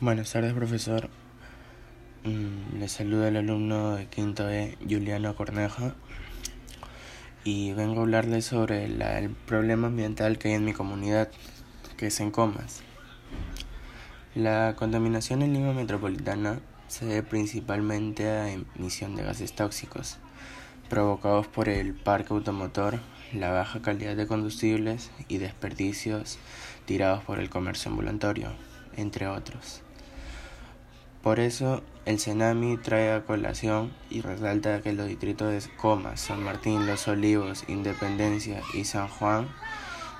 Buenas tardes, profesor. Mm, le saluda el alumno de quinto E, Juliano Corneja, y vengo a hablarle sobre el problema ambiental que hay en mi comunidad, que es en Comas. La contaminación en Lima Metropolitana se debe principalmente a emisión de gases tóxicos provocados por el parque automotor, la baja calidad de combustibles y desperdicios tirados por el comercio ambulatorio, entre otros. Por eso, el Senami trae a colación y resalta que los distritos de Comas, San Martín, Los Olivos, Independencia y San Juan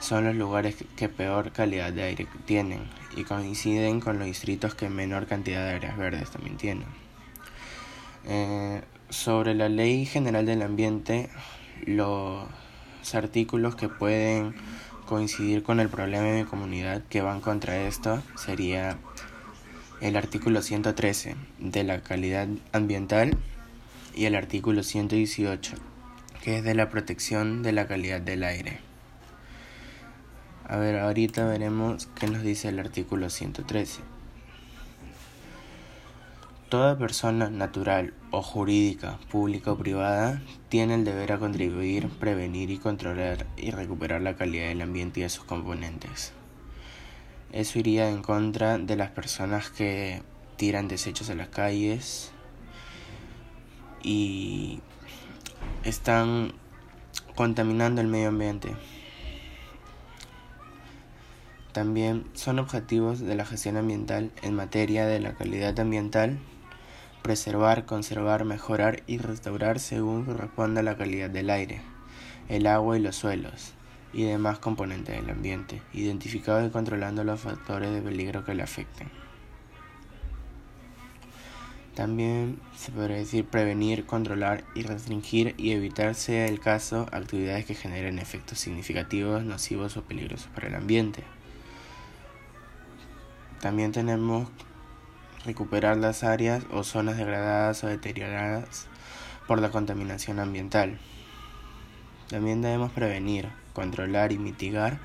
son los lugares que peor calidad de aire tienen y coinciden con los distritos que menor cantidad de áreas verdes también tienen. Eh, sobre la Ley General del Ambiente, los artículos que pueden coincidir con el problema de mi comunidad que van contra esto sería el artículo 113 de la calidad ambiental y el artículo 118 que es de la protección de la calidad del aire. A ver, ahorita veremos qué nos dice el artículo 113. Toda persona natural o jurídica, pública o privada, tiene el deber a contribuir, prevenir y controlar y recuperar la calidad del ambiente y de sus componentes. Eso iría en contra de las personas que tiran desechos a las calles y están contaminando el medio ambiente. También son objetivos de la gestión ambiental en materia de la calidad ambiental preservar, conservar, mejorar y restaurar según corresponda la calidad del aire, el agua y los suelos y demás componentes del ambiente, identificando y controlando los factores de peligro que le afecten. También se podría decir prevenir, controlar y restringir y evitar, sea el caso, actividades que generen efectos significativos, nocivos o peligrosos para el ambiente. También tenemos recuperar las áreas o zonas degradadas o deterioradas por la contaminación ambiental. También debemos prevenir, controlar y mitigar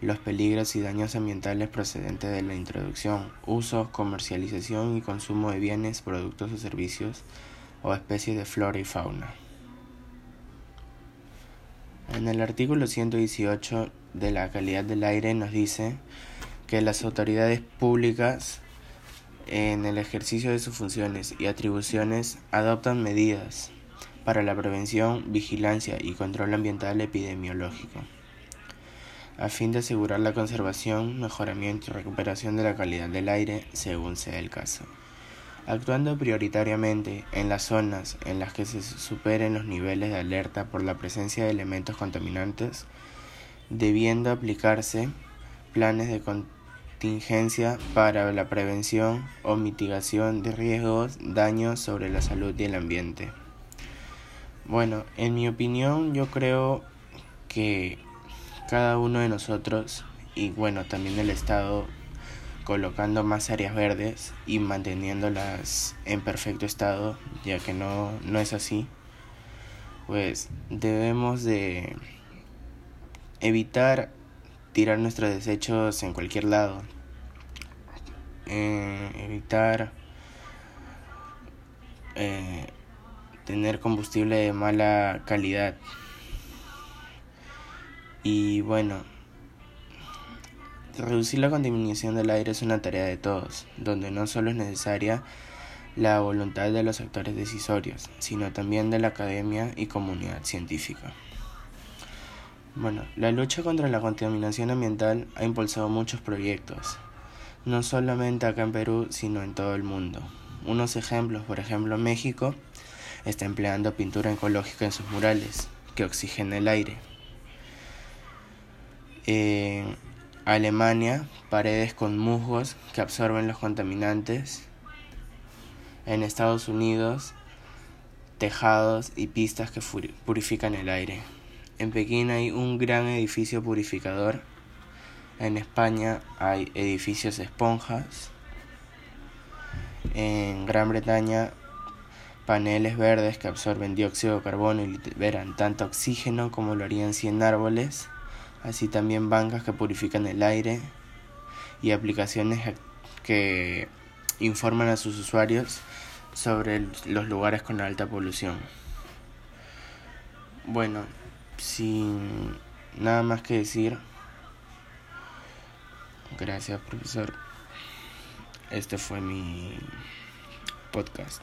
los peligros y daños ambientales procedentes de la introducción, uso, comercialización y consumo de bienes, productos o servicios o especies de flora y fauna. En el artículo 118 de la calidad del aire nos dice que las autoridades públicas en el ejercicio de sus funciones y atribuciones adoptan medidas para la prevención, vigilancia y control ambiental epidemiológico, a fin de asegurar la conservación, mejoramiento y recuperación de la calidad del aire según sea el caso, actuando prioritariamente en las zonas en las que se superen los niveles de alerta por la presencia de elementos contaminantes, debiendo aplicarse planes de contingencia para la prevención o mitigación de riesgos, daños sobre la salud y el ambiente. Bueno, en mi opinión yo creo que cada uno de nosotros y bueno, también el Estado colocando más áreas verdes y manteniéndolas en perfecto estado, ya que no, no es así, pues debemos de evitar tirar nuestros desechos en cualquier lado. Eh, evitar eh, tener combustible de mala calidad. Y bueno, reducir la contaminación del aire es una tarea de todos, donde no solo es necesaria la voluntad de los actores decisorios, sino también de la academia y comunidad científica. Bueno, la lucha contra la contaminación ambiental ha impulsado muchos proyectos, no solamente acá en Perú, sino en todo el mundo. Unos ejemplos, por ejemplo, México está empleando pintura ecológica en sus murales, que oxigena el aire. En Alemania, paredes con musgos que absorben los contaminantes. En Estados Unidos, tejados y pistas que purifican el aire. En Pekín hay un gran edificio purificador. En España hay edificios esponjas. En Gran Bretaña paneles verdes que absorben dióxido de carbono y liberan tanto oxígeno como lo harían 100 árboles, así también bancas que purifican el aire y aplicaciones que informan a sus usuarios sobre los lugares con alta polución. Bueno, sin nada más que decir, gracias profesor. Este fue mi podcast.